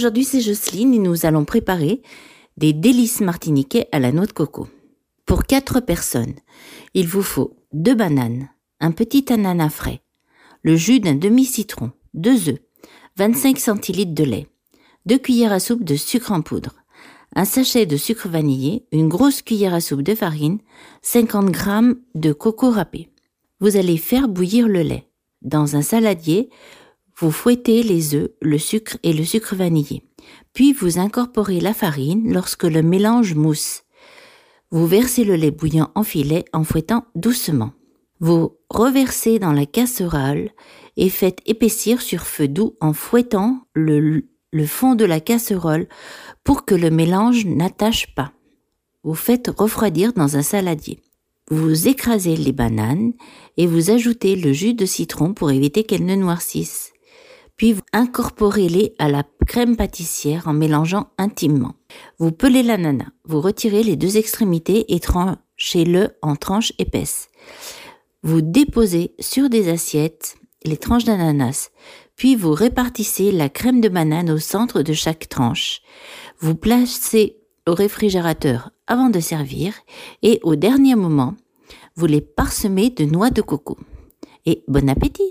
aujourd'hui c'est Jocelyne et nous allons préparer des délices martiniquais à la noix de coco. Pour 4 personnes, il vous faut 2 bananes, un petit ananas frais, le jus d'un demi-citron, 2 œufs, 25 centilitres de lait, 2 cuillères à soupe de sucre en poudre, un sachet de sucre vanillé, une grosse cuillère à soupe de farine, 50 g de coco râpé. Vous allez faire bouillir le lait. Dans un saladier, vous fouettez les œufs, le sucre et le sucre vanillé. Puis vous incorporez la farine lorsque le mélange mousse. Vous versez le lait bouillant en filet en fouettant doucement. Vous reversez dans la casserole et faites épaissir sur feu doux en fouettant le, fond de la casserole pour que le mélange n'attache pas. Vous faites refroidir dans un saladier. Vous écrasez les bananes et vous ajoutez le jus de citron pour éviter qu'elles ne noircissent. Puis vous incorporez-les à la crème pâtissière en mélangeant intimement. Vous pelez l'ananas, vous retirez les deux extrémités et tranchez-le en tranches épaisses. Vous déposez sur des assiettes les tranches d'ananas, puis vous répartissez la crème de banane au centre de chaque tranche. Vous placez au réfrigérateur avant de servir et au dernier moment, vous les parsemez de noix de coco. Et bon appétit